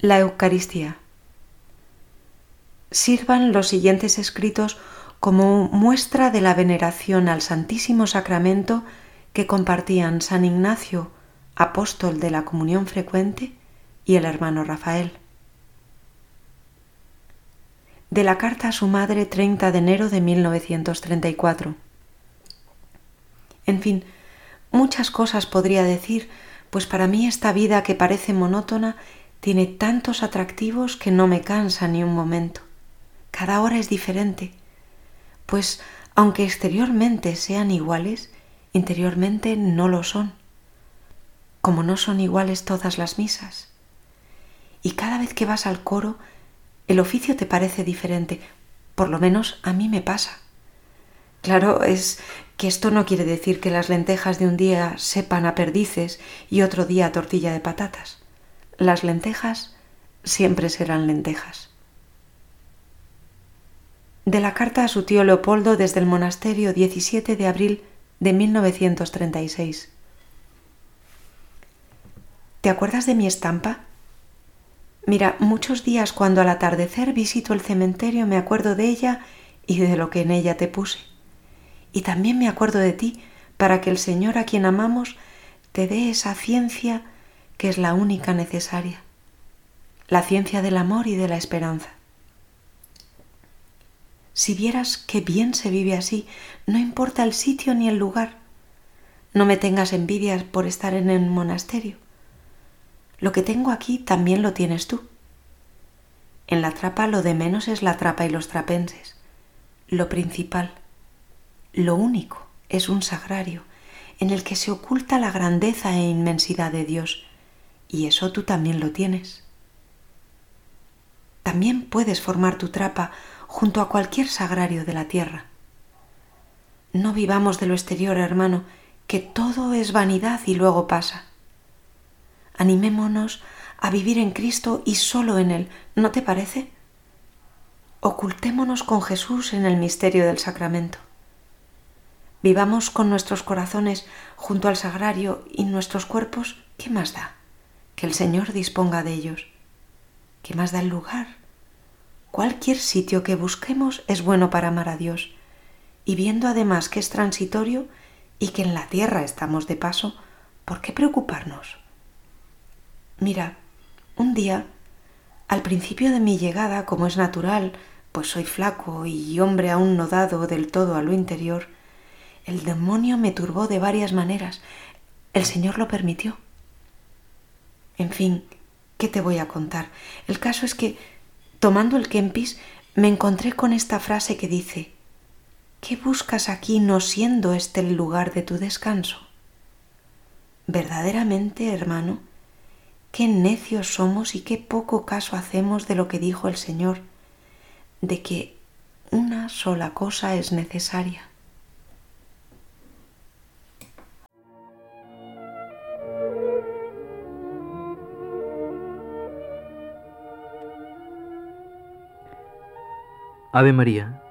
La Eucaristía. Sirvan los siguientes escritos como muestra de la veneración al Santísimo Sacramento que compartían San Ignacio, apóstol de la comunión frecuente, y el hermano Rafael. De la carta a su madre 30 de enero de 1934. En fin, muchas cosas podría decir, pues para mí esta vida que parece monótona tiene tantos atractivos que no me cansa ni un momento. Cada hora es diferente, pues aunque exteriormente sean iguales, interiormente no lo son, como no son iguales todas las misas. Y cada vez que vas al coro, el oficio te parece diferente, por lo menos a mí me pasa. Claro, es que esto no quiere decir que las lentejas de un día sepan a perdices y otro día a tortilla de patatas. Las lentejas siempre serán lentejas. De la carta a su tío Leopoldo desde el monasterio 17 de abril de 1936. ¿Te acuerdas de mi estampa? Mira, muchos días cuando al atardecer visito el cementerio me acuerdo de ella y de lo que en ella te puse. Y también me acuerdo de ti para que el Señor a quien amamos te dé esa ciencia que es la única necesaria, la ciencia del amor y de la esperanza. Si vieras qué bien se vive así, no importa el sitio ni el lugar. No me tengas envidias por estar en el monasterio. Lo que tengo aquí también lo tienes tú. En la trapa lo de menos es la trapa y los trapenses. Lo principal, lo único, es un sagrario en el que se oculta la grandeza e inmensidad de Dios, y eso tú también lo tienes. También puedes formar tu trapa junto a cualquier sagrario de la tierra. No vivamos de lo exterior, hermano, que todo es vanidad y luego pasa. Animémonos a vivir en Cristo y solo en Él, ¿no te parece? Ocultémonos con Jesús en el misterio del sacramento. Vivamos con nuestros corazones junto al sagrario y nuestros cuerpos, ¿qué más da? Que el Señor disponga de ellos. ¿Qué más da el lugar? Cualquier sitio que busquemos es bueno para amar a Dios, y viendo además que es transitorio y que en la tierra estamos de paso, ¿por qué preocuparnos? Mira, un día, al principio de mi llegada, como es natural, pues soy flaco y hombre aún no dado del todo a lo interior, el demonio me turbó de varias maneras. El Señor lo permitió. En fin, ¿qué te voy a contar? El caso es que Tomando el Kempis, me encontré con esta frase que dice, ¿Qué buscas aquí no siendo este el lugar de tu descanso? Verdaderamente, hermano, qué necios somos y qué poco caso hacemos de lo que dijo el Señor, de que una sola cosa es necesaria. Ave María,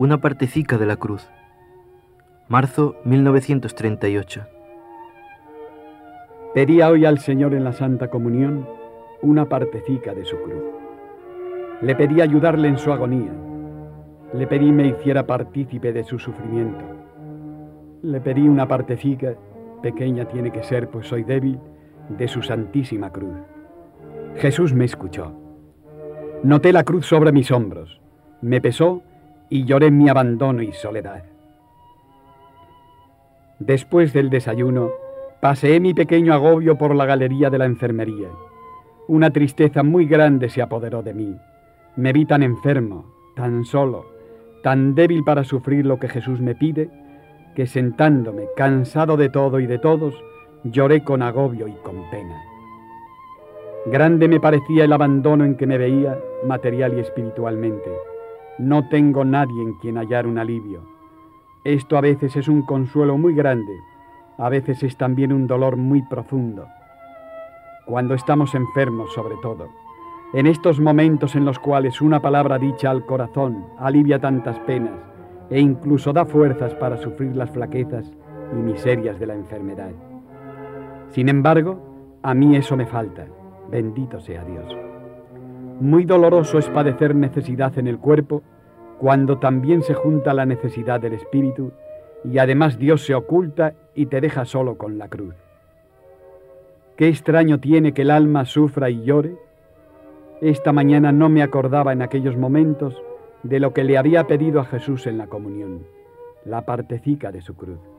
una partecica de la cruz. Marzo 1938. Pedía hoy al Señor en la Santa Comunión una partecica de su cruz. Le pedí ayudarle en su agonía. Le pedí me hiciera partícipe de su sufrimiento. Le pedí una partecica, pequeña tiene que ser, pues soy débil, de su santísima cruz. Jesús me escuchó. Noté la cruz sobre mis hombros me pesó y lloré mi abandono y soledad. Después del desayuno, paseé mi pequeño agobio por la galería de la enfermería. Una tristeza muy grande se apoderó de mí. Me vi tan enfermo, tan solo, tan débil para sufrir lo que Jesús me pide, que sentándome, cansado de todo y de todos, lloré con agobio y con pena. Grande me parecía el abandono en que me veía, material y espiritualmente no tengo nadie en quien hallar un alivio. Esto a veces es un consuelo muy grande, a veces es también un dolor muy profundo. Cuando estamos enfermos sobre todo, en estos momentos en los cuales una palabra dicha al corazón alivia tantas penas e incluso da fuerzas para sufrir las flaquezas y miserias de la enfermedad. Sin embargo, a mí eso me falta. Bendito sea Dios. Muy doloroso es padecer necesidad en el cuerpo cuando también se junta la necesidad del espíritu y además Dios se oculta y te deja solo con la cruz. Qué extraño tiene que el alma sufra y llore. Esta mañana no me acordaba en aquellos momentos de lo que le había pedido a Jesús en la comunión, la partecica de su cruz.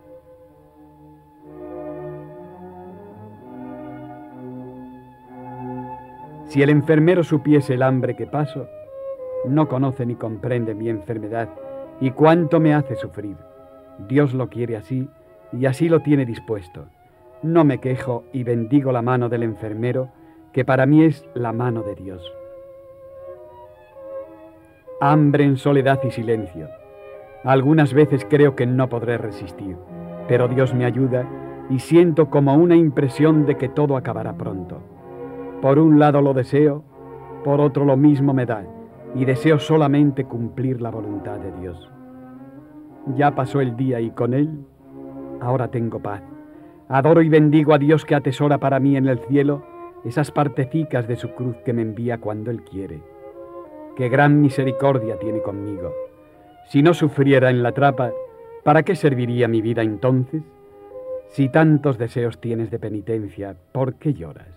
Si el enfermero supiese el hambre que paso, no conoce ni comprende mi enfermedad y cuánto me hace sufrir. Dios lo quiere así y así lo tiene dispuesto. No me quejo y bendigo la mano del enfermero, que para mí es la mano de Dios. Hambre en soledad y silencio. Algunas veces creo que no podré resistir, pero Dios me ayuda y siento como una impresión de que todo acabará pronto. Por un lado lo deseo, por otro lo mismo me da, y deseo solamente cumplir la voluntad de Dios. Ya pasó el día y con él ahora tengo paz. Adoro y bendigo a Dios que atesora para mí en el cielo esas partecicas de su cruz que me envía cuando Él quiere. Qué gran misericordia tiene conmigo. Si no sufriera en la trapa, ¿para qué serviría mi vida entonces? Si tantos deseos tienes de penitencia, ¿por qué lloras?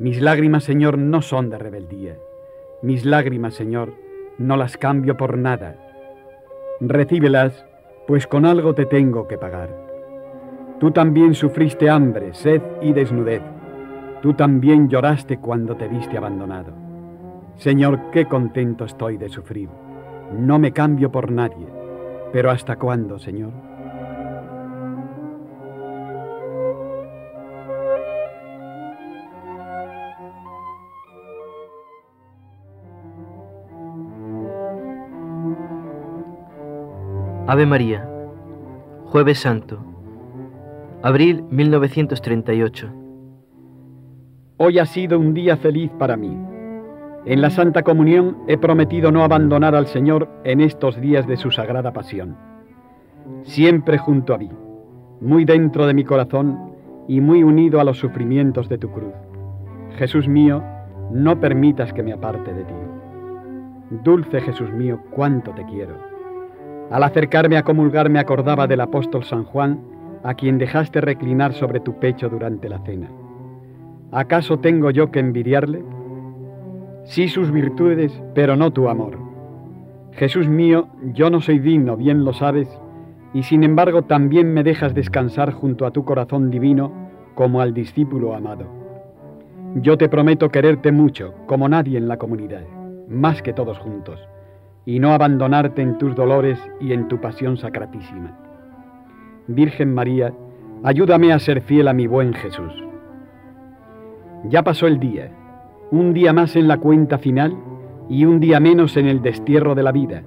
Mis lágrimas, Señor, no son de rebeldía. Mis lágrimas, Señor, no las cambio por nada. Recíbelas, pues con algo te tengo que pagar. Tú también sufriste hambre, sed y desnudez. Tú también lloraste cuando te viste abandonado. Señor, qué contento estoy de sufrir. No me cambio por nadie. Pero ¿hasta cuándo, Señor? Ave María, Jueves Santo, abril 1938. Hoy ha sido un día feliz para mí. En la Santa Comunión he prometido no abandonar al Señor en estos días de su sagrada pasión. Siempre junto a mí, muy dentro de mi corazón y muy unido a los sufrimientos de tu cruz. Jesús mío, no permitas que me aparte de ti. Dulce Jesús mío, cuánto te quiero. Al acercarme a comulgar me acordaba del apóstol San Juan, a quien dejaste reclinar sobre tu pecho durante la cena. ¿Acaso tengo yo que envidiarle? Sí sus virtudes, pero no tu amor. Jesús mío, yo no soy digno, bien lo sabes, y sin embargo también me dejas descansar junto a tu corazón divino como al discípulo amado. Yo te prometo quererte mucho, como nadie en la comunidad, más que todos juntos y no abandonarte en tus dolores y en tu pasión sacratísima. Virgen María, ayúdame a ser fiel a mi buen Jesús. Ya pasó el día, un día más en la cuenta final y un día menos en el destierro de la vida.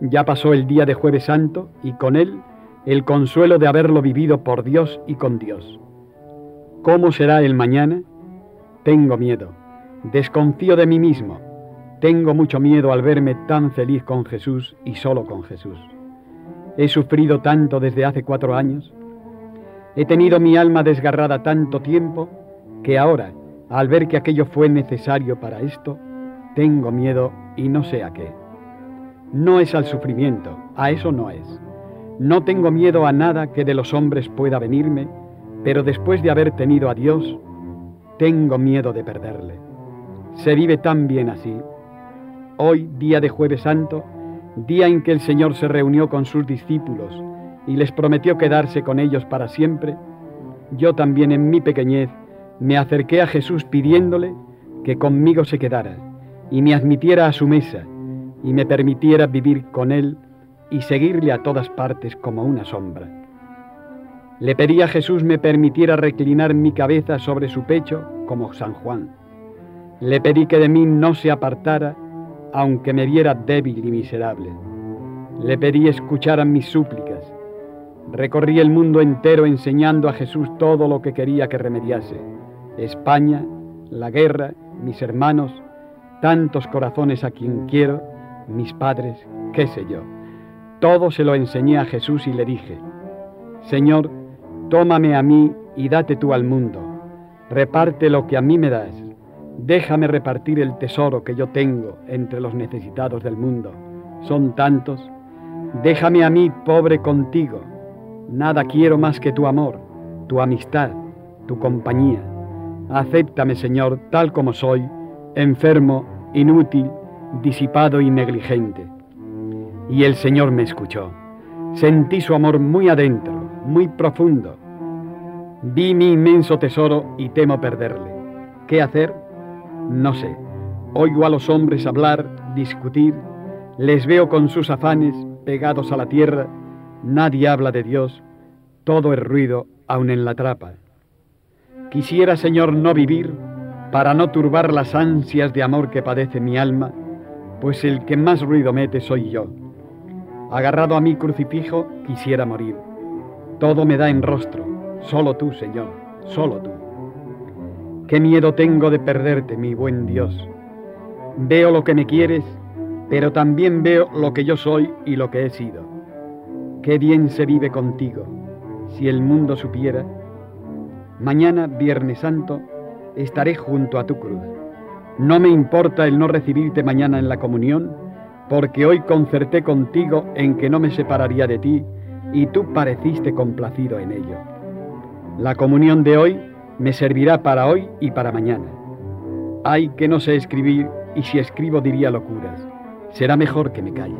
Ya pasó el día de jueves santo y con él el consuelo de haberlo vivido por Dios y con Dios. ¿Cómo será el mañana? Tengo miedo, desconfío de mí mismo tengo mucho miedo al verme tan feliz con Jesús y solo con Jesús. He sufrido tanto desde hace cuatro años. He tenido mi alma desgarrada tanto tiempo que ahora, al ver que aquello fue necesario para esto, tengo miedo y no sé a qué. No es al sufrimiento, a eso no es. No tengo miedo a nada que de los hombres pueda venirme, pero después de haber tenido a Dios, tengo miedo de perderle. Se vive tan bien así Hoy, día de jueves santo, día en que el Señor se reunió con sus discípulos y les prometió quedarse con ellos para siempre, yo también en mi pequeñez me acerqué a Jesús pidiéndole que conmigo se quedara y me admitiera a su mesa y me permitiera vivir con Él y seguirle a todas partes como una sombra. Le pedí a Jesús me permitiera reclinar mi cabeza sobre su pecho como San Juan. Le pedí que de mí no se apartara aunque me viera débil y miserable. Le pedí escucharan mis súplicas. Recorrí el mundo entero enseñando a Jesús todo lo que quería que remediase. España, la guerra, mis hermanos, tantos corazones a quien quiero, mis padres, qué sé yo. Todo se lo enseñé a Jesús y le dije, Señor, tómame a mí y date tú al mundo. reparte lo que a mí me das. Déjame repartir el tesoro que yo tengo entre los necesitados del mundo. Son tantos. Déjame a mí pobre contigo. Nada quiero más que tu amor, tu amistad, tu compañía. Acéptame, Señor, tal como soy, enfermo, inútil, disipado y negligente. Y el Señor me escuchó. Sentí su amor muy adentro, muy profundo. Vi mi inmenso tesoro y temo perderle. ¿Qué hacer? No sé. Oigo a los hombres hablar, discutir, les veo con sus afanes pegados a la tierra, nadie habla de Dios, todo es ruido aun en la trapa. Quisiera, Señor, no vivir para no turbar las ansias de amor que padece mi alma, pues el que más ruido mete soy yo. Agarrado a mi crucifijo, quisiera morir. Todo me da en rostro, solo tú, Señor, solo tú. Qué miedo tengo de perderte, mi buen Dios. Veo lo que me quieres, pero también veo lo que yo soy y lo que he sido. Qué bien se vive contigo, si el mundo supiera. Mañana, Viernes Santo, estaré junto a tu cruz. No me importa el no recibirte mañana en la comunión, porque hoy concerté contigo en que no me separaría de ti y tú pareciste complacido en ello. La comunión de hoy me servirá para hoy y para mañana. Ay, que no sé escribir y si escribo diría locuras. Será mejor que me calle.